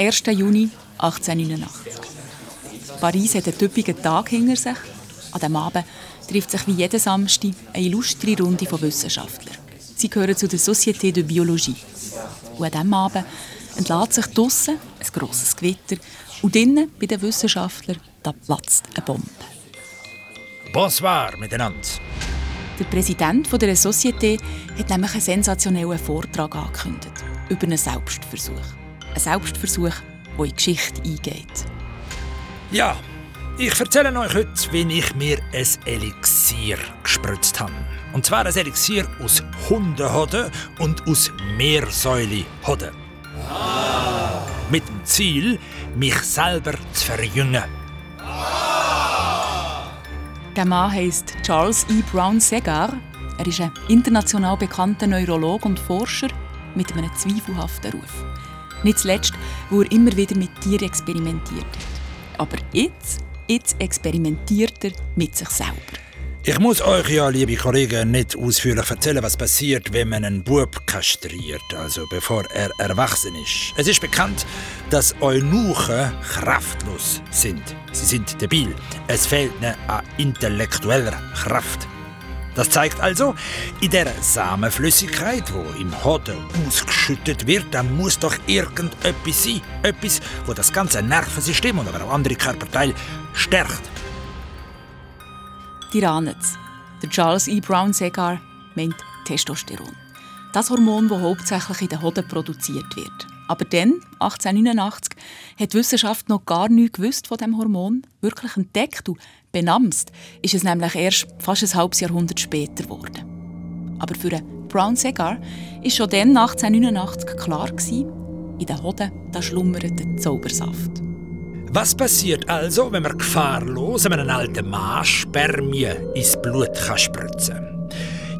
1. Juni 1889. Paris hat einen typischen Tag hinter sich. An diesem Abend trifft sich wie jeden Samstag eine illustre Runde von Wissenschaftlern. Sie gehören zu der Société de Biologie. Und an diesem Abend entlädt sich draussen ein grosses Gewitter und drinnen bei den Wissenschaftlern da platzt eine Bombe. Bonsoir miteinander. Der Präsident der Société hat nämlich einen sensationellen Vortrag angekündigt über einen Selbstversuch. Selbstversuch, der in die Geschichte eingeht. Ja, ich erzähle euch heute, wie ich mir ein Elixier gespritzt habe. Und zwar ein Elixier aus Hundehoden und aus Meersäulehoden. Ah. Mit dem Ziel, mich selber zu verjüngen. Der Mann heißt Charles E. Brown Segar. Er ist ein international bekannter Neurologe und Forscher mit einem zweifelhaften Ruf. Nicht zuletzt, wo er immer wieder mit Tieren experimentiert hat. Aber jetzt, jetzt experimentiert er mit sich selber. Ich muss euch ja, liebe Kollegen, nicht ausführlich erzählen, was passiert, wenn man einen Bub kastriert, also bevor er erwachsen ist. Es ist bekannt, dass Eunuchen kraftlos sind. Sie sind debil. Es fehlt ihnen an intellektueller Kraft. Das zeigt also, in der Samenflüssigkeit, wo im Hoden ausgeschüttet wird, da muss doch irgendetwas sein. Etwas, wo das ganze Nervensystem und aber auch andere Körperteile stärkt. Die ahnen Der Charles E. Brown Segar meint Testosteron. Das Hormon, das hauptsächlich in den Hoden produziert wird. Aber dann, 1889, hat die Wissenschaft noch gar nichts gewusst von dem Hormon. Wirklich entdeckt und benamst ist es nämlich erst fast ein halbes Jahrhundert später geworden. Aber für Brown Segar ist schon dann, 1889, klar gewesen, in den Hoden da schlummert der Zaubersaft. Was passiert also, wenn man gefahrlos einem alten Mann Spermien ins Blut spritzen kann?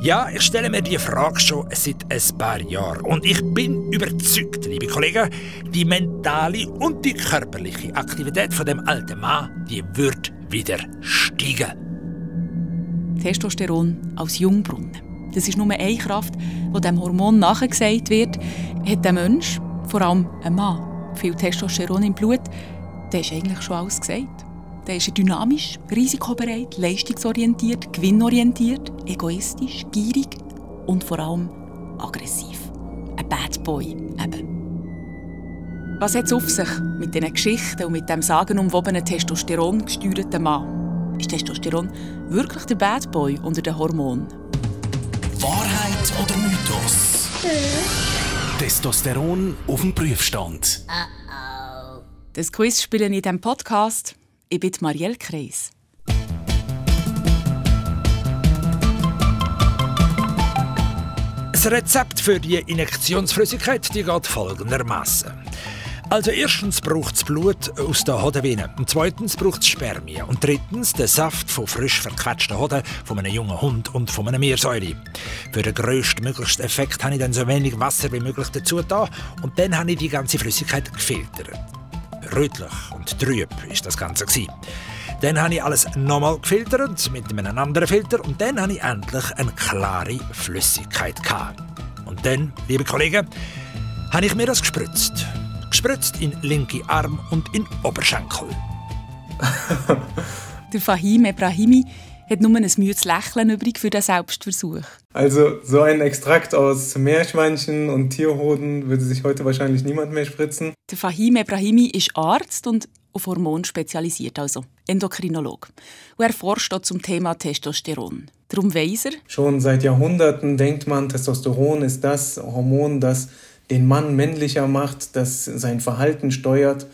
Ja, ich stelle mir die Frage schon seit ein paar Jahren. Und ich bin überzeugt, liebe Kollegen, die mentale und die körperliche Aktivität von dem alten Mann, die wird wieder steigen. Testosteron als Jungbrunnen. Das ist nur eine Kraft, die dem Hormon nachgesagt wird, hat der Mensch, vor allem ein Mann, viel Testosteron im Blut, dann ist eigentlich schon alles gesagt. Dann ist dynamisch, risikobereit, leistungsorientiert, gewinnorientiert, egoistisch, gierig und vor allem aggressiv. Ein Bad Boy eben. Was hat es auf sich mit diesen Geschichten und mit dem sagenumwobenen Testosteron gesteuerten Mann? Ist Testosteron wirklich der Bad Boy unter den Hormonen? Wahrheit oder Mythos? Testosteron auf dem Prüfstand. Uh das Quiz spiele ich in diesem Podcast. Ich bin Marielle Kreis. Das Rezept für die Injektionsflüssigkeit die geht folgendermaßen. Also erstens braucht es Blut aus der Hodenvene, und zweitens braucht es Spermien und drittens den Saft von frisch verquetschten Hoden von einem jungen Hund und von einem Meersäule. Für den grösstmöglichsten Effekt habe ich dann so wenig Wasser wie möglich dazu da und dann habe ich die ganze Flüssigkeit gefiltert rötlich und trüb ist das Ganze. Dann habe ich alles nochmal gefiltert mit einem anderen Filter und dann habe ich endlich eine klare Flüssigkeit. Gehabt. Und dann, liebe Kollegen, habe ich mir das gespritzt. Gespritzt in linke Arm und in Oberschenkel. Der Fahim Ebrahimi hat nur ein müdes Lächeln übrig für den Selbstversuch. Also so ein Extrakt aus Meerschweinchen und Tierhoden würde sich heute wahrscheinlich niemand mehr spritzen. Der Fahim Ebrahimi ist Arzt und auf Hormone spezialisiert, also Endokrinolog. Und er forscht auch zum Thema Testosteron. Darum weiss er. Schon seit Jahrhunderten denkt man, Testosteron ist das Hormon, das den Mann männlicher macht, das sein Verhalten steuert.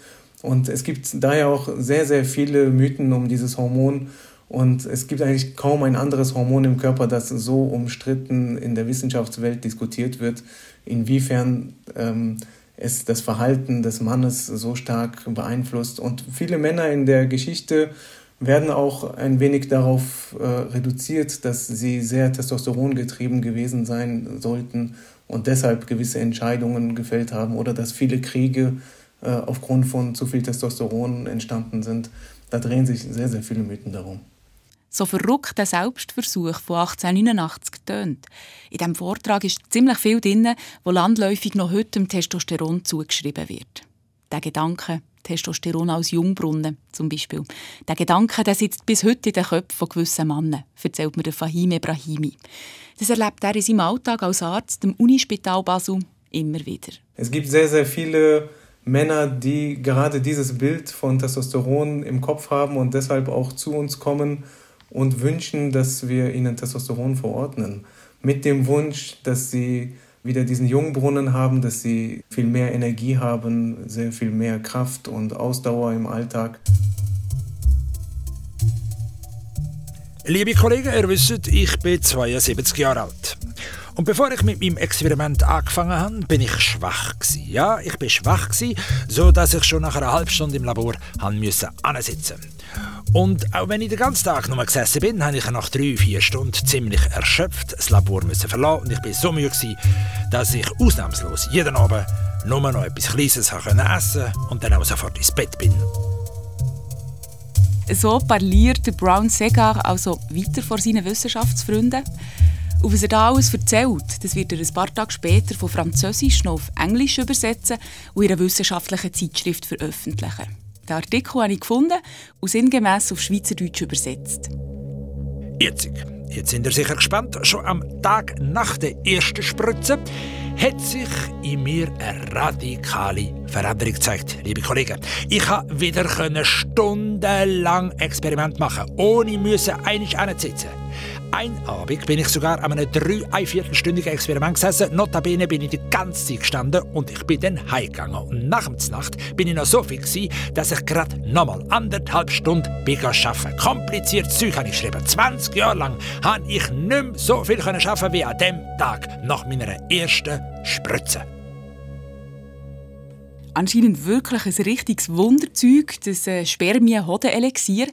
Und es gibt daher auch sehr, sehr viele Mythen um dieses Hormon. Und es gibt eigentlich kaum ein anderes Hormon im Körper, das so umstritten in der Wissenschaftswelt diskutiert wird, inwiefern ähm, es das Verhalten des Mannes so stark beeinflusst. Und viele Männer in der Geschichte werden auch ein wenig darauf äh, reduziert, dass sie sehr testosterongetrieben gewesen sein sollten und deshalb gewisse Entscheidungen gefällt haben oder dass viele Kriege äh, aufgrund von zu viel Testosteron entstanden sind. Da drehen sich sehr, sehr viele Mythen darum so verrückt der Selbstversuch von 1889 tönt. In diesem Vortrag ist ziemlich viel drin, wo landläufig noch heute dem Testosteron zugeschrieben wird. Der Gedanke, Testosteron als Jungbrunnen zum Beispiel. Der Gedanke der sitzt bis heute in den Köpfen von gewissen Männern, erzählt mir der Fahim Ebrahimi. Das erlebt er in seinem Alltag als Arzt im Unispital Basel immer wieder. Es gibt sehr, sehr viele Männer, die gerade dieses Bild von Testosteron im Kopf haben und deshalb auch zu uns kommen und wünschen, dass wir ihnen Testosteron verordnen. Mit dem Wunsch, dass sie wieder diesen Jungbrunnen haben, dass sie viel mehr Energie haben, sehr viel mehr Kraft und Ausdauer im Alltag. Liebe Kollegen, ihr wisst, ich bin 72 Jahre alt. Und bevor ich mit meinem Experiment angefangen habe, bin ich schwach gewesen. Ja, ich bin schwach gewesen, so dass ich schon nach einer halben Stunde im Labor haben müssen ansitzen. Und auch wenn ich den ganzen Tag nur gesessen bin, habe ich nach drei, vier Stunden ziemlich erschöpft das Labor müssen verlassen und ich bin so müde gewesen, dass ich ausnahmslos jeden Abend nur noch etwas Kleines essen konnte und dann auch sofort ins Bett bin. So parliert Brown Segar also weiter vor seinen Wissenschaftsfreunden. Und was er da alles erzählt, das wird er ein paar Tage später von Französisch noch auf Englisch übersetzen und in einer wissenschaftlichen Zeitschrift veröffentlichen. Den Artikel habe ich gefunden und sinngemäß auf Schweizerdeutsch übersetzt. Jetzt, jetzt sind ihr sicher gespannt. Schon am Tag nach der ersten Spritze hat sich in mir eine radikale Veränderung gezeigt, liebe Kollegen. Ich konnte wieder stundenlang Experiment machen, ohne müssen einig sitzen. Ein Abend bin ich sogar an einem drei viertelstündigen Experiment gesessen. Notabene bin ich die ganze Zeit gestanden und ich bin dann heimgegangen. Und nach der Nacht bin ich noch so viel dass ich gerade nochmal anderthalb Stunden arbeiten Kompliziertes Zeug habe ich geschrieben. 20 Jahre lang habe ich nicht mehr so viel arbeiten wie an dem Tag nach meiner ersten Spritze. Anscheinend wirklich ein richtiges Wunderzeug, das äh, Spermien-Hoden-Elixier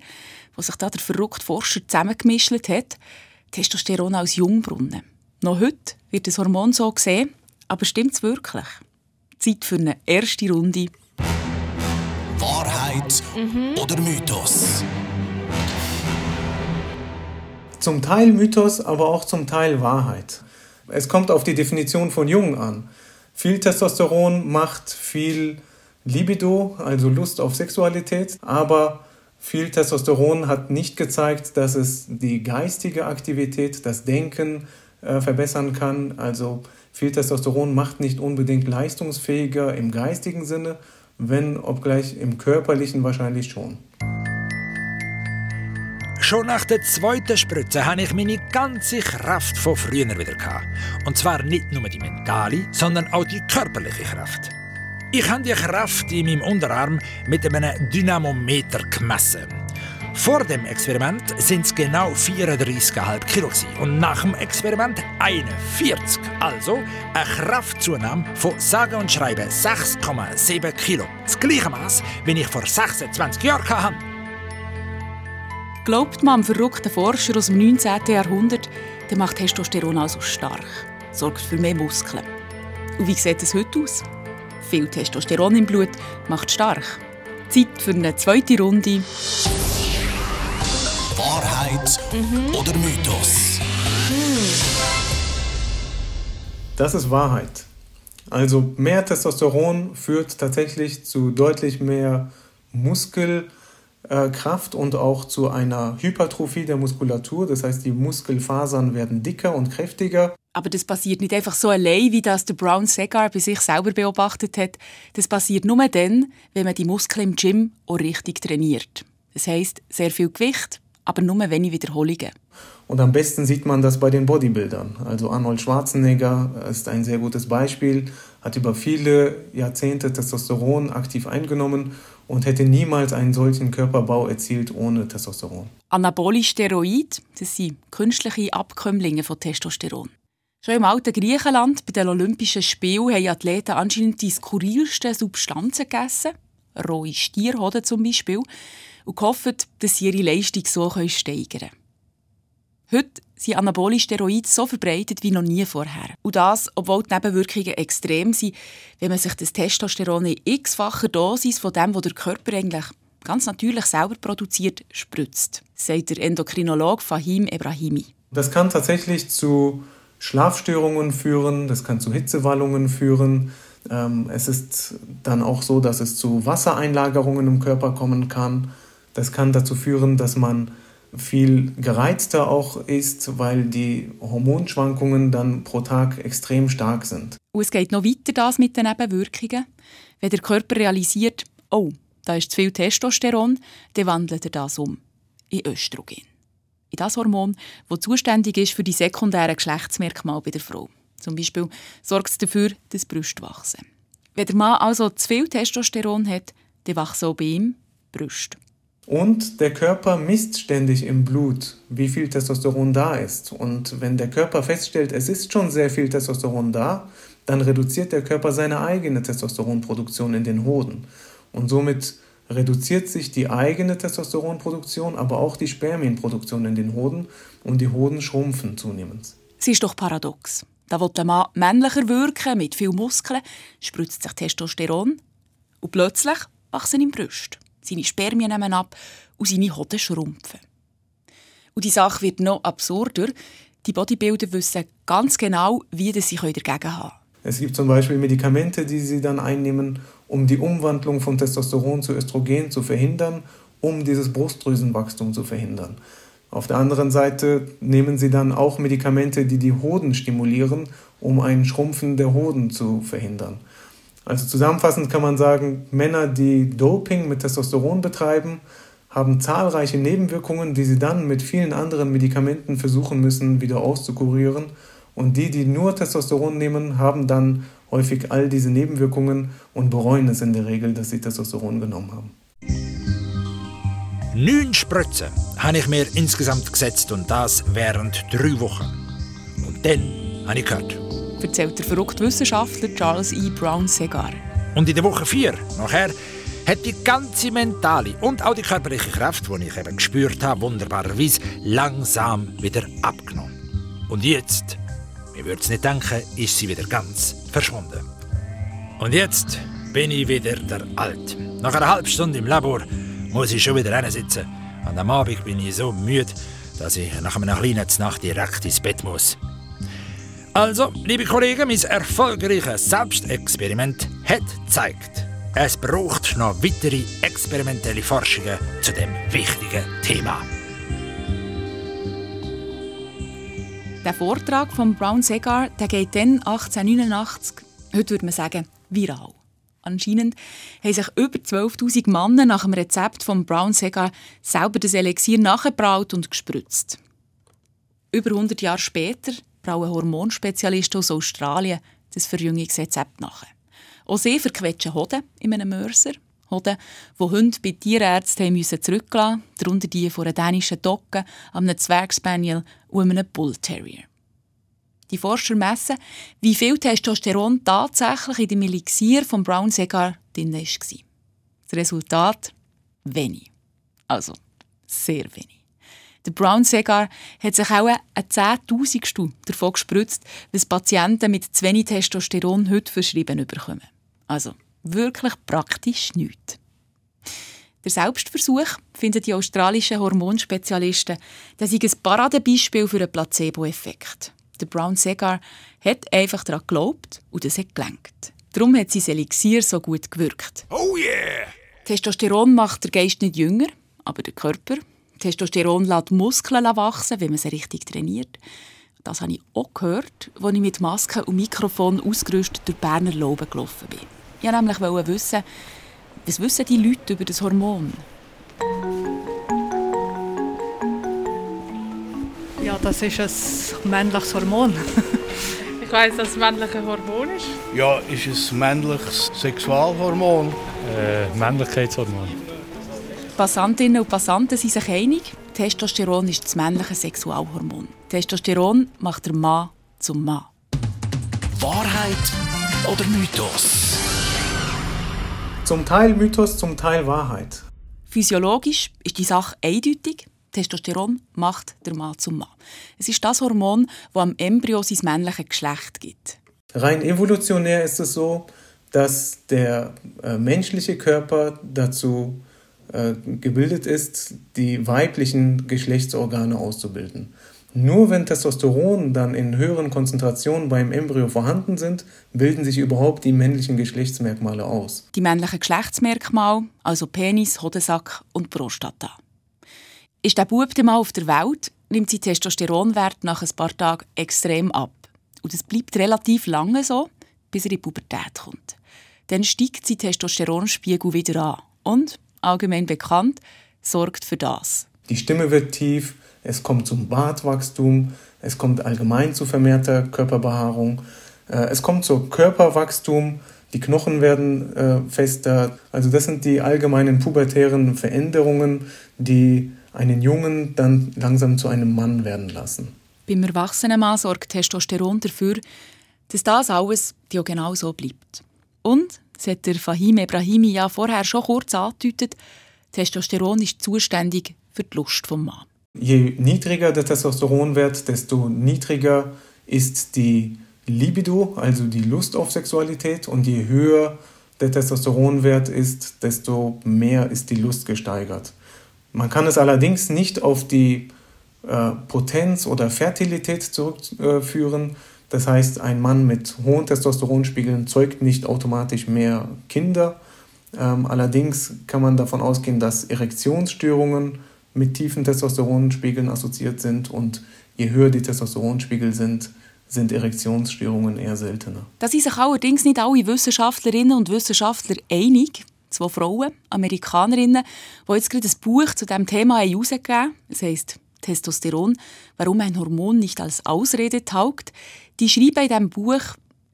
was sich da der verrückte Forscher zusammengemischt hat, Testosteron als Jungbrunnen. Noch heute wird das Hormon so gesehen, aber stimmt es wirklich? Zeit für eine erste Runde. Wahrheit mhm. oder Mythos? Zum Teil Mythos, aber auch zum Teil Wahrheit. Es kommt auf die Definition von Jung an. Viel Testosteron macht viel Libido, also Lust auf Sexualität, aber viel Testosteron hat nicht gezeigt, dass es die geistige Aktivität, das Denken äh, verbessern kann. Also viel Testosteron macht nicht unbedingt leistungsfähiger im geistigen Sinne, wenn obgleich im körperlichen wahrscheinlich schon. Schon nach der zweiten Spritze habe ich meine ganze Kraft von früher wieder gehabt. Und zwar nicht nur die mentale, sondern auch die körperliche Kraft. Ich habe die Kraft in meinem Unterarm mit einem Dynamometer gemessen. Vor dem Experiment sind es genau 34,5 Kilo und nach dem Experiment 41. Also eine Kraftzunahme von sage und schreibe 6,7 Kilo. Das gleiche Maß, wie ich vor 26 Jahren hatte. Glaubt man am verrückten Forscher aus dem 19. Jahrhundert, der macht Testosteron also stark, sorgt für mehr Muskeln. Und wie sieht es heute aus? Viel Testosteron im Blut macht stark. Zeit für eine zweite Runde. Wahrheit mhm. oder Mythos? Das ist Wahrheit. Also mehr Testosteron führt tatsächlich zu deutlich mehr Muskelkraft und auch zu einer Hypertrophie der Muskulatur. Das heißt, die Muskelfasern werden dicker und kräftiger. Aber das passiert nicht einfach so allein, wie das der Brown Segar bei sich selber beobachtet hat. Das passiert nur dann, wenn man die Muskeln im Gym auch richtig trainiert. Das heißt sehr viel Gewicht, aber nur wenig Wiederholungen. Und am besten sieht man das bei den Bodybuildern. Also Arnold Schwarzenegger ist ein sehr gutes Beispiel, hat über viele Jahrzehnte Testosteron aktiv eingenommen und hätte niemals einen solchen Körperbau erzielt ohne Testosteron. Anabolisch Steroid, das sind künstliche Abkömmlinge von Testosteron. Schon im alten Griechenland bei den Olympischen Spielen haben Athleten anscheinend die skurrilsten Substanzen gegessen, rohe Stierhoden zum Beispiel, und gehofft, dass sie ihre Leistung so steigern können. Heute sind anabolische Steroide so verbreitet wie noch nie vorher. Und das, obwohl die Nebenwirkungen extrem sind, wenn man sich das Testosteron in x-facher Dosis von dem, was der Körper eigentlich ganz natürlich selber produziert, spritzt, sagt der Endokrinologe Fahim Ebrahimi. Das kann tatsächlich zu Schlafstörungen führen, das kann zu Hitzewallungen führen. Ähm, es ist dann auch so, dass es zu Wassereinlagerungen im Körper kommen kann. Das kann dazu führen, dass man viel gereizter auch ist, weil die Hormonschwankungen dann pro Tag extrem stark sind. Und es geht noch weiter das mit den Nebenwirkungen. Wenn der Körper realisiert, oh, da ist zu viel Testosteron, dann wandelt er das um in Östrogen. In das Hormon, das zuständig ist für die sekundären Geschlechtsmerkmale bei der Frau. Zum Beispiel sorgt es dafür, dass Brüste wachsen. Wenn der Mann also zu viel Testosteron hat, dann wachsen auch bei ihm Brüste. Und der Körper misst ständig im Blut, wie viel Testosteron da ist. Und wenn der Körper feststellt, es ist schon sehr viel Testosteron da, dann reduziert der Körper seine eigene Testosteronproduktion in den Hoden. Und somit reduziert sich die eigene Testosteronproduktion, aber auch die Spermienproduktion in den Hoden und die Hoden schrumpfen zunehmend. Sie ist doch paradox. Da will der Mann männlicher wirken, mit viel Muskeln, spritzt sich Testosteron und plötzlich wachsen ihm Brüste seine Spermien nehmen ab und seine Hoden schrumpfen. Und die Sache wird noch absurder. Die Bodybuilder wissen ganz genau, wie sie dagegen haben. Es gibt zum Beispiel Medikamente, die sie dann einnehmen, um die Umwandlung von Testosteron zu Östrogen zu verhindern, um dieses Brustdrüsenwachstum zu verhindern. Auf der anderen Seite nehmen sie dann auch Medikamente, die die Hoden stimulieren, um ein Schrumpfen der Hoden zu verhindern. Also zusammenfassend kann man sagen, Männer, die Doping mit Testosteron betreiben, haben zahlreiche Nebenwirkungen, die sie dann mit vielen anderen Medikamenten versuchen müssen, wieder auszukurieren. Und die, die nur Testosteron nehmen, haben dann häufig all diese Nebenwirkungen und bereuen es in der Regel, dass sie Testosteron genommen haben. Neun Spritzen habe ich mir insgesamt gesetzt und das während drei Wochen. Und dann habe ich gehört, erzählt der verrückte Wissenschaftler Charles E. Brown Segar. Und in der Woche 4 nachher hat die ganze mentale und auch die körperliche Kraft, die ich eben gespürt habe, wunderbarerweise langsam wieder abgenommen. Und jetzt, ich würde es nicht denken, ist sie wieder ganz verschwunden. Und jetzt bin ich wieder der Alt. Nach einer halben Stunde im Labor muss ich schon wieder sitzen. Und am Abend bin ich so müde, dass ich nach einer kleinen Nacht direkt ins Bett muss. Also, liebe Kollegen, mein erfolgreiches Selbstexperiment hat gezeigt, es braucht noch weitere experimentelle Forschungen zu dem wichtigen Thema. Der Vortrag von Brown Segar der geht dann 1889, heute würde man sagen, viral. Anscheinend haben sich über 12.000 Männer nach dem Rezept von Brown Segar selber das Elixier nachgebraut und gespritzt. Über 100 Jahre später brauen Hormonspezialisten aus Australien das Verjüngungsrezept nach. Auch sie verquetschen Hoden in einem Mörser. Hoden, die Hunde bei Tierärzten müssen zurücklassen mussten, darunter die von einer dänischen Dogge, einem Zwergspaniel und einem Bullterrier. Die Forscher messen, wie viel Testosteron tatsächlich in dem Elixier von Brown Segar drin war. Das Resultat? Wenig. Also, sehr wenig. Der Brown Segar hat sich auch ein Zehntausendstel davon gespritzt, was Patienten mit zu wenig Testosteron heute verschrieben bekommen. Also wirklich praktisch nichts. Der Selbstversuch finden die australischen Hormonspezialisten, das ist ein Paradebeispiel für einen Placebo-Effekt. Der Brown Segar hat einfach daran geglaubt und es hat gelenkt. Darum hat sein Elixier so gut gewirkt. Oh yeah! Testosteron macht der Geist nicht jünger, aber der Körper Testosteron lässt Muskeln wachsen, wenn man sie richtig trainiert. Das habe ich auch gehört, als ich mit Maske und Mikrofon ausgerüstet durch Berner Lauben gelaufen bin. Ich wollte nämlich wissen, was wissen die Leute über das Hormon? Ja, das ist ein männliches Hormon. ich weiß, dass es ein männliches Hormon ist. Ja, ist ein männliches Sexualhormon. Äh, Männlichkeitshormon. Passantinnen und Passanten sind sich einig, Testosteron ist das männliche Sexualhormon. Testosteron macht der Mann zum Mann. Wahrheit oder Mythos? Zum Teil Mythos, zum Teil Wahrheit. Physiologisch ist die Sache eindeutig. Testosteron macht der Mann zum Mann. Es ist das Hormon, das am Embryo sein männliches Geschlecht gibt. Rein evolutionär ist es so, dass der äh, menschliche Körper dazu äh, gebildet ist, die weiblichen Geschlechtsorgane auszubilden. Nur wenn Testosteron dann in höheren Konzentrationen beim Embryo vorhanden sind, bilden sich überhaupt die männlichen Geschlechtsmerkmale aus. Die männlichen Geschlechtsmerkmale, also Penis, Hodensack und Prostata. Ist der Bub mal auf der Welt, nimmt sein Testosteronwert nach ein paar Tagen extrem ab. Und es bleibt relativ lange so, bis er in die Pubertät kommt. Dann steigt sein Testosteronspiegel wieder an und, allgemein bekannt, sorgt für das. Die Stimme wird tief, es kommt zum Bartwachstum, es kommt allgemein zu vermehrter Körperbehaarung, äh, es kommt zu Körperwachstum, die Knochen werden äh, fester. Also das sind die allgemeinen pubertären Veränderungen, die einen Jungen dann langsam zu einem Mann werden lassen. Beim erwachsenen Mann sorgt Testosteron dafür, dass das alles ja genau so bleibt. Und, das hat der Fahim Ebrahimi ja vorher schon kurz angedeutet, Testosteron ist zuständig für die Lust vom Mann. Je niedriger der Testosteronwert, desto niedriger ist die Libido, also die Lust auf Sexualität. Und je höher der Testosteronwert ist, desto mehr ist die Lust gesteigert. Man kann es allerdings nicht auf die äh, Potenz oder Fertilität zurückführen. Das heißt, ein Mann mit hohen Testosteronspiegeln zeugt nicht automatisch mehr Kinder. Ähm, allerdings kann man davon ausgehen, dass Erektionsstörungen mit tiefen Testosteronspiegeln assoziiert sind und je höher die Testosteronspiegel sind, sind Erektionsstörungen eher seltener. Da sind sich allerdings nicht alle Wissenschaftlerinnen und Wissenschaftler einig. Zwei Frauen, Amerikanerinnen, die jetzt gerade ein Buch zu diesem Thema herausgegeben haben. Es heisst Testosteron, warum ein Hormon nicht als Ausrede taugt. Die schreiben in diesem Buch,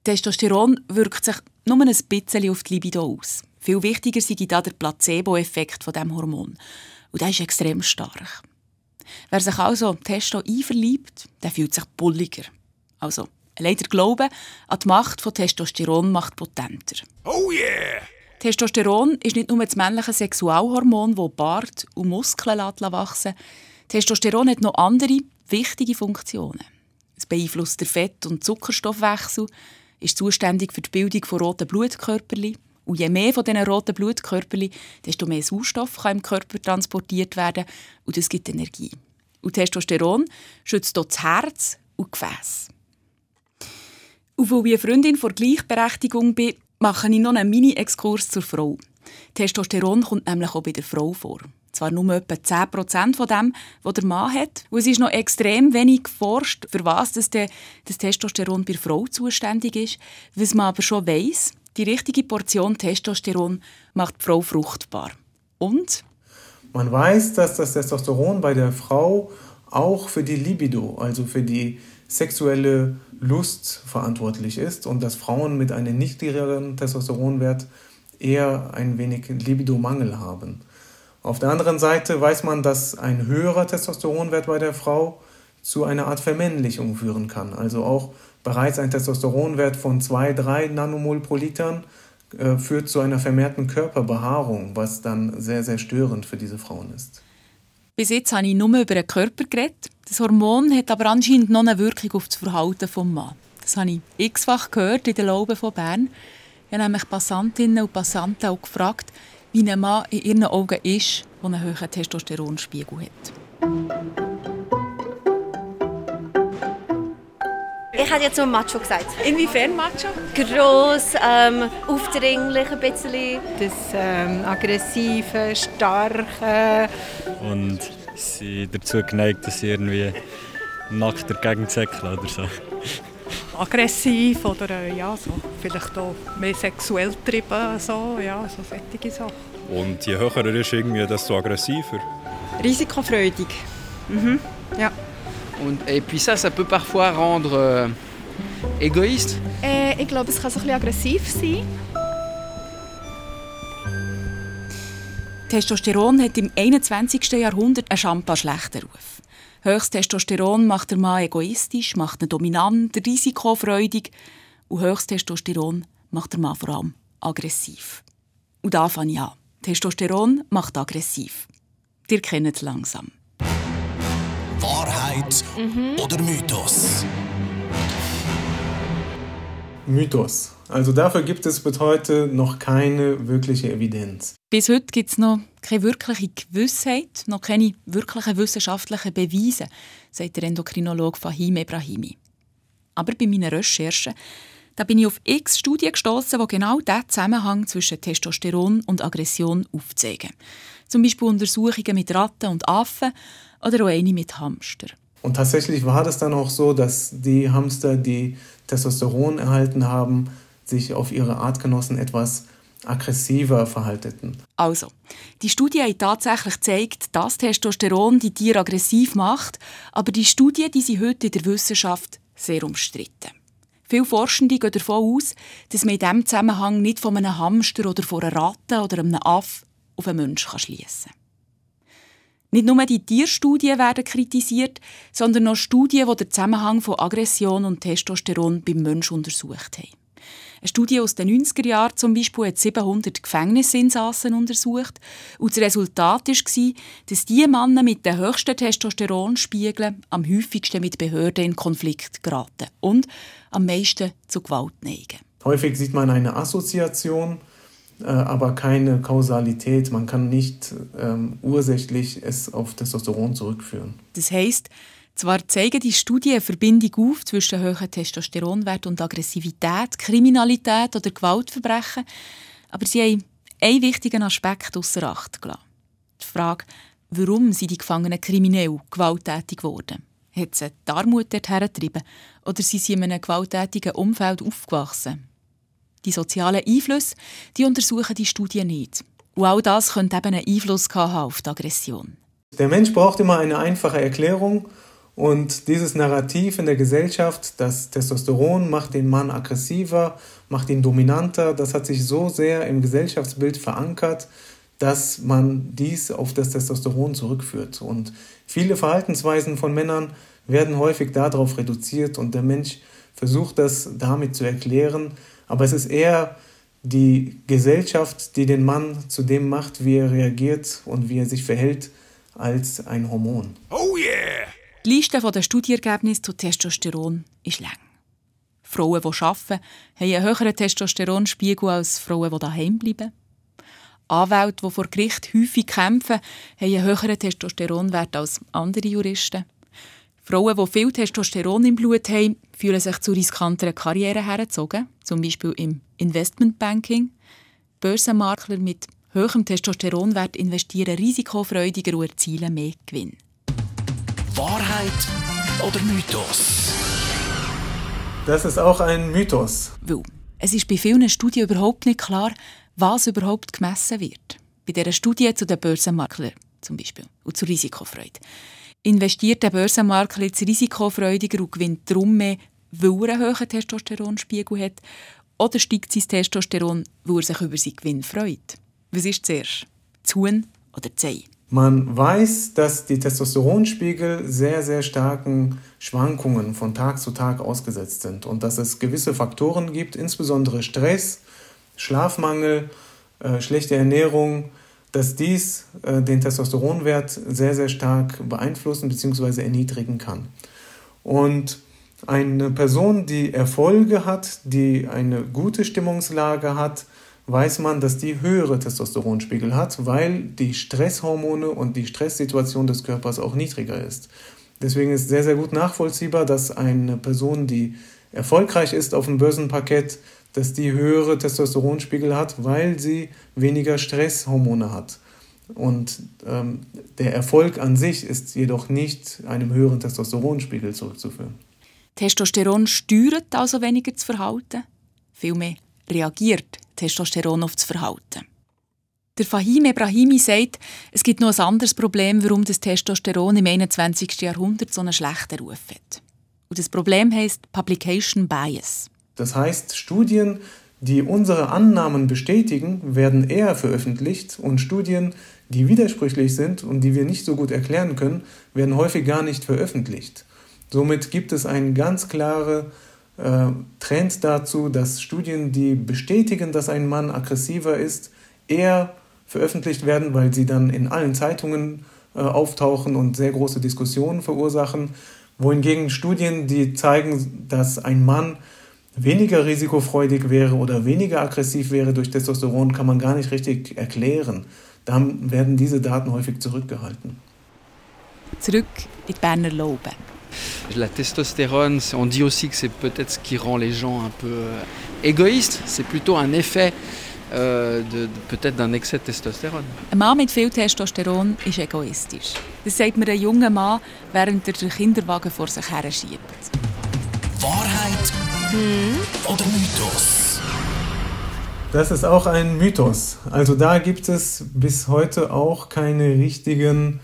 Testosteron wirkt sich nur ein bisschen auf die Libido aus. Viel wichtiger sei da der Placebo-Effekt von diesem Hormon. Und der ist extrem stark. Wer sich also Testo einverliebt, der fühlt sich bulliger. Also, leider Glaube an die Macht von Testosteron macht potenter. Oh yeah! Testosteron ist nicht nur das männliche Sexualhormon, das Bart und Muskeln wachsen Testosteron hat noch andere wichtige Funktionen. Beeinflusst den Fett- und Zuckerstoffwechsel, ist zuständig für die Bildung von roten Blutkörperchen und je mehr von diesen roten Blutkörperchen, desto mehr Sauerstoff kann im Körper transportiert werden und das gibt Energie. Und Testosteron schützt dort das Herz und die Gefäße. Und weil ich Freundin vor Gleichberechtigung bin, mache ich noch einen Mini-Exkurs zur Frau. Testosteron kommt nämlich auch bei der Frau vor. Zwar nur etwa 10% von dem, was der Mann hat. Und es ist noch extrem wenig geforscht, für was das, das Testosteron bei der Frau zuständig ist. Was man aber schon weiss, die richtige Portion Testosteron macht die Frau fruchtbar. Und? Man weiß, dass das Testosteron bei der Frau auch für die Libido, also für die sexuelle Lust verantwortlich ist und dass Frauen mit einem niedrigeren Testosteronwert eher ein wenig Libidomangel haben. Auf der anderen Seite weiß man, dass ein höherer Testosteronwert bei der Frau zu einer Art Vermännlichung führen kann. Also auch bereits ein Testosteronwert von 2-3 Nanomol pro Liter äh, führt zu einer vermehrten Körperbehaarung, was dann sehr, sehr störend für diese Frauen ist. Bis jetzt habe ich nur über den Körper geredet. Das Hormon hat aber anscheinend noch eine Wirkung auf das Verhalten des Mannes. Das habe ich x-fach gehört in den Lauben von Bern. Ich habe nämlich Passantinnen und Passanten auch gefragt, wie ein Mann in ihren Augen ist, der einen hohen Testosteronspiegel hat. Ich hätte jetzt so Macho gesagt. Inwiefern Macho? Gross, ähm, aufdringlich ein bisschen. Das ähm, aggressive, starke. Und sie dazu geneigt, dass sie irgendwie nackt dagegen zäckeln oder so. Aggressiv oder äh, ja, so, vielleicht auch mehr sexuell getrieben, so, ja, so solche Sachen. Und je höher er ist, irgendwie, desto aggressiver. Risikofreudig. Mhm. Ja. Und, et puis ça, ça peut parfois rendre euh, égoïste. Äh, ich glaube, es kann so ein bisschen aggressiv sein. Testosteron hat im 21. Jahrhundert einen schampa schlechten Ruf. Höchstes Testosteron macht der Mann egoistisch, macht ihn dominant, risikofreudig. Und höchstes Testosteron macht der Mann vor allem aggressiv. Und da fange ich an. Testosteron macht aggressiv. Ihr kennt es langsam. Wahrheit Mhm. oder Mythos? Mythos. Also dafür gibt es bis heute noch keine wirkliche Evidenz. Bis heute gibt es noch keine wirkliche Gewissheit, noch keine wirklichen wissenschaftlichen Beweise, sagt der Endokrinologe Fahim Ebrahimi. Aber bei meinen Recherchen da bin ich auf x Studien gestoßen, die genau diesen Zusammenhang zwischen Testosteron und Aggression aufzeigen. Zum Beispiel Untersuchungen mit Ratten und Affen oder auch eine mit Hamster. Und tatsächlich war das dann auch so, dass die Hamster, die Testosteron erhalten haben, sich auf ihre Artgenossen etwas aggressiver verhalteten. Also, die Studie hat tatsächlich gezeigt, dass Testosteron die Tiere aggressiv macht, aber die Studie die sind heute in der Wissenschaft sehr umstritten. Viele Forschende gehen davon aus, dass man in diesem Zusammenhang nicht von einem Hamster oder von einer Ratte oder einem Aff auf einen Menschen schließen kann. Nicht nur die Tierstudien werden kritisiert, sondern auch Studien, die den Zusammenhang von Aggression und Testosteron beim Menschen untersucht haben. Eine Studie aus den 90er Jahren zum Beispiel hat 700 Gefängnisinsassen untersucht und das Resultat war, dass die Männer mit den höchsten Testosteronspiegeln am häufigsten mit Behörden in Konflikt geraten und am meisten zu Gewalt neigen. Häufig sieht man eine Assoziation, äh, aber keine Kausalität. Man kann nicht ähm, ursächlich es auf Testosteron zurückführen. Das heißt, zwar zeigen die Studien eine Verbindung auf zwischen hohen Testosteronwert und Aggressivität, Kriminalität oder Gewaltverbrechen, aber sie haben einen wichtigen Aspekt außer Acht gelassen. Die Frage, warum sind die Gefangenen kriminell gewalttätig geworden? Hat sie die Armut dorthin getrieben oder sind sie in einem gewalttätigen Umfeld aufgewachsen? Die sozialen Einflüsse die untersuchen die Studien nicht. Und all das könnte eben einen Einfluss haben auf die Aggression. Der Mensch braucht immer eine einfache Erklärung und dieses Narrativ in der Gesellschaft, das Testosteron macht den Mann aggressiver, macht ihn dominanter, das hat sich so sehr im Gesellschaftsbild verankert, dass man dies auf das Testosteron zurückführt. Und viele Verhaltensweisen von Männern werden häufig darauf reduziert und der Mensch versucht das damit zu erklären. Aber es ist eher die Gesellschaft, die den Mann zu dem macht, wie er reagiert und wie er sich verhält, als ein Hormon. Oh yeah! Die Liste der Studienergebnisse zu Testosteron ist lang. Frauen, die arbeiten, haben einen höheren Testosteronspiegel als Frauen, die daheim bleiben. Anwälte, die vor Gericht häufig kämpfen, haben einen höheren Testosteronwert als andere Juristen. Frauen, die viel Testosteron im Blut haben, fühlen sich zu riskanteren Karrieren hergezogen, zum Beispiel im Investmentbanking. Börsenmakler mit hohem Testosteronwert investieren risikofreudiger und erzielen mehr Gewinn. Wahrheit oder Mythos? Das ist auch ein Mythos. Weil es ist bei vielen Studien überhaupt nicht klar, was überhaupt gemessen wird. Bei dieser Studie zu den Börsenmaklern zum Beispiel und zur Risikofreude. Investiert der Börsenmakler jetzt risikofreudiger und gewinnt darum mehr, weil er einen hohen Testosteronspiegel hat, oder steigt sein Testosteron, weil er sich über seinen Gewinn freut? Was ist zuerst? Zuhn oder Zeh? Man weiß, dass die Testosteronspiegel sehr, sehr starken Schwankungen von Tag zu Tag ausgesetzt sind und dass es gewisse Faktoren gibt, insbesondere Stress, Schlafmangel, äh, schlechte Ernährung, dass dies äh, den Testosteronwert sehr, sehr stark beeinflussen bzw. erniedrigen kann. Und eine Person, die Erfolge hat, die eine gute Stimmungslage hat, weiß man, dass die höhere Testosteronspiegel hat, weil die Stresshormone und die Stresssituation des Körpers auch niedriger ist. Deswegen ist sehr, sehr gut nachvollziehbar, dass eine Person, die erfolgreich ist auf dem Börsenparkett, dass die höhere Testosteronspiegel hat, weil sie weniger Stresshormone hat. Und ähm, der Erfolg an sich ist jedoch nicht einem höheren Testosteronspiegel zurückzuführen. Testosteron steuert also weniger das Verhalten, vielmehr reagiert Testosteron auf das Verhalten. Der Fahim Ebrahimi sagt, es gibt noch ein anderes Problem, warum das Testosteron im 21. Jahrhundert so einen schlechten Ruf hat. Und das Problem heißt Publication Bias. Das heißt, Studien, die unsere Annahmen bestätigen, werden eher veröffentlicht und Studien, die widersprüchlich sind und die wir nicht so gut erklären können, werden häufig gar nicht veröffentlicht. Somit gibt es einen ganz klaren äh, Trend dazu, dass Studien, die bestätigen, dass ein Mann aggressiver ist, eher veröffentlicht werden, weil sie dann in allen Zeitungen äh, auftauchen und sehr große Diskussionen verursachen. Wohingegen Studien, die zeigen, dass ein Mann weniger risikofreudig wäre oder weniger aggressiv wäre durch Testosteron, kann man gar nicht richtig erklären. Da werden diese Daten häufig zurückgehalten. Zurück in die Berner Laube. La testostérone, on dit aussi que c'est peut-être ce qui rend les gens un peu euh, égoïstes. C'est plutôt un effet euh, de, de, peut-être d'un excès de testostérone. Ein Mann mit viel Testosteron ist egoistisch. Das sagt mir ein junger Mann, während er den Kinderwagen vor sich her schiebt. Wahrheit hm? oder Mythos? Das ist auch ein Mythos. Also da gibt es bis heute auch keine richtigen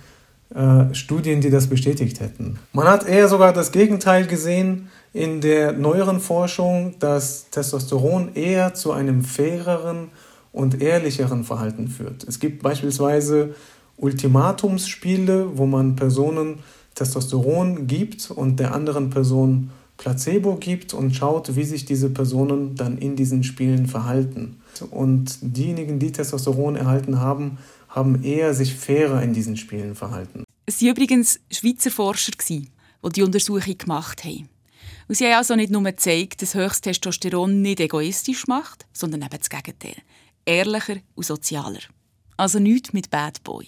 äh, Studien, die das bestätigt hätten. Man hat eher sogar das Gegenteil gesehen in der neueren Forschung, dass Testosteron eher zu einem faireren und ehrlicheren Verhalten führt. Es gibt beispielsweise Ultimatumsspiele, wo man Personen Testosteron gibt und der anderen Person Placebo gibt und schaut, wie sich diese Personen dann in diesen Spielen verhalten. Und diejenigen, die Testosteron erhalten haben, haben eher sich fairer in diesen Spielen verhalten. Es waren übrigens Schweizer Forscher, die die Untersuchung gemacht haben. Und sie haben also nicht nur gezeigt, dass höchstes Testosteron nicht egoistisch macht, sondern eben das Gegenteil. Ehrlicher und sozialer. Also nichts mit Bad Boy.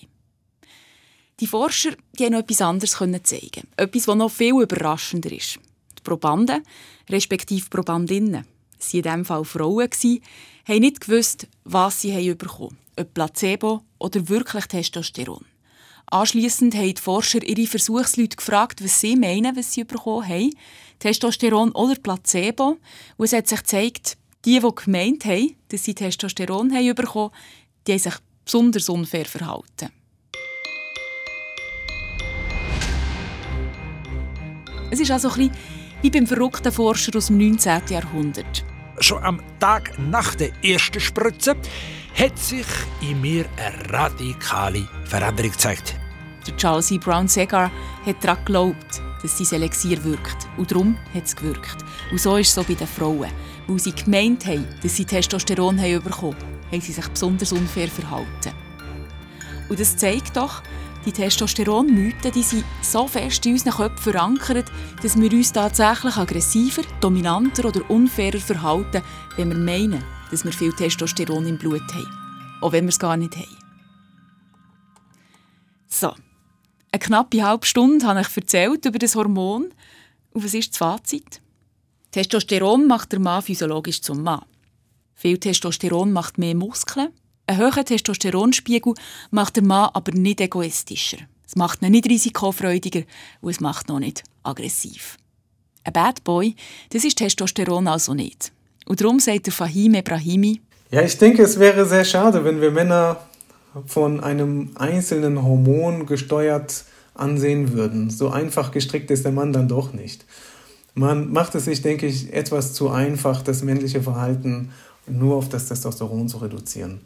Die Forscher die haben noch etwas anderes zeigen. Etwas, das noch viel überraschender ist. Die Probanden, respektive Probandinnen, waren in diesem Fall Frauen, haben nicht gewusst, was sie bekommen haben. Ob Placebo oder wirklich Testosteron. Anschließend haben die Forscher ihre Versuchsleute gefragt, was sie meinen, was sie bekommen haben. Testosteron oder Placebo. Und es hat sich gezeigt, die, die gemeint haben, dass sie Testosteron haben bekommen, die haben sich besonders unfair verhalten. Es ist also ein wie beim verrückten Forscher aus dem 19. Jahrhundert. Schon am Tag nach der ersten Spritze hat sich in mir eine radikale Veränderung gezeigt. Der Charles E. Brown Segar hat daran geglaubt, dass sein Elixier wirkt. Und darum hat es gewirkt. Und so ist es so bei den Frauen. Weil sie gemeint haben, dass sie Testosteron haben bekommen haben, sie sich besonders unfair verhalten. Und das zeigt doch, die Testosteronmythen die sind so fest in unseren Köpfen verankert, dass wir uns tatsächlich aggressiver, dominanter oder unfairer verhalten, wenn wir meinen, dass wir viel Testosteron im Blut haben. Auch wenn wir es gar nicht haben. So, eine knappe halbe Stunde habe ich erzählt über das Hormon. Und was ist das Fazit? Testosteron macht der Mann physiologisch zum Mann. Viel Testosteron macht mehr Muskeln, ein hoher Testosteronspiegel macht den Mann aber nicht egoistischer. Es macht ihn nicht risikofreudiger und es macht ihn noch nicht aggressiv. Ein Bad Boy, das ist Testosteron also nicht. Und darum sagt der Fahim Ebrahimi, ja, ich denke, es wäre sehr schade, wenn wir Männer von einem einzelnen Hormon gesteuert ansehen würden. So einfach gestrickt ist der Mann dann doch nicht. Man macht es sich, denke ich, etwas zu einfach, das männliche Verhalten nur auf das Testosteron zu reduzieren.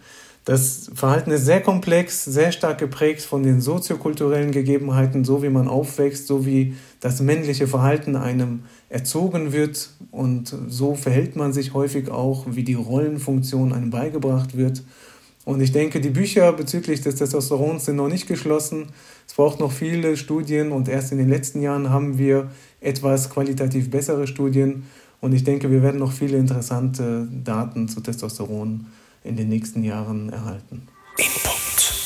Das Verhalten ist sehr komplex, sehr stark geprägt von den soziokulturellen Gegebenheiten, so wie man aufwächst, so wie das männliche Verhalten einem erzogen wird und so verhält man sich häufig auch, wie die Rollenfunktion einem beigebracht wird. Und ich denke, die Bücher bezüglich des Testosterons sind noch nicht geschlossen. Es braucht noch viele Studien und erst in den letzten Jahren haben wir etwas qualitativ bessere Studien. Und ich denke, wir werden noch viele interessante Daten zu Testosteron in den nächsten Jahren erhalten. Input.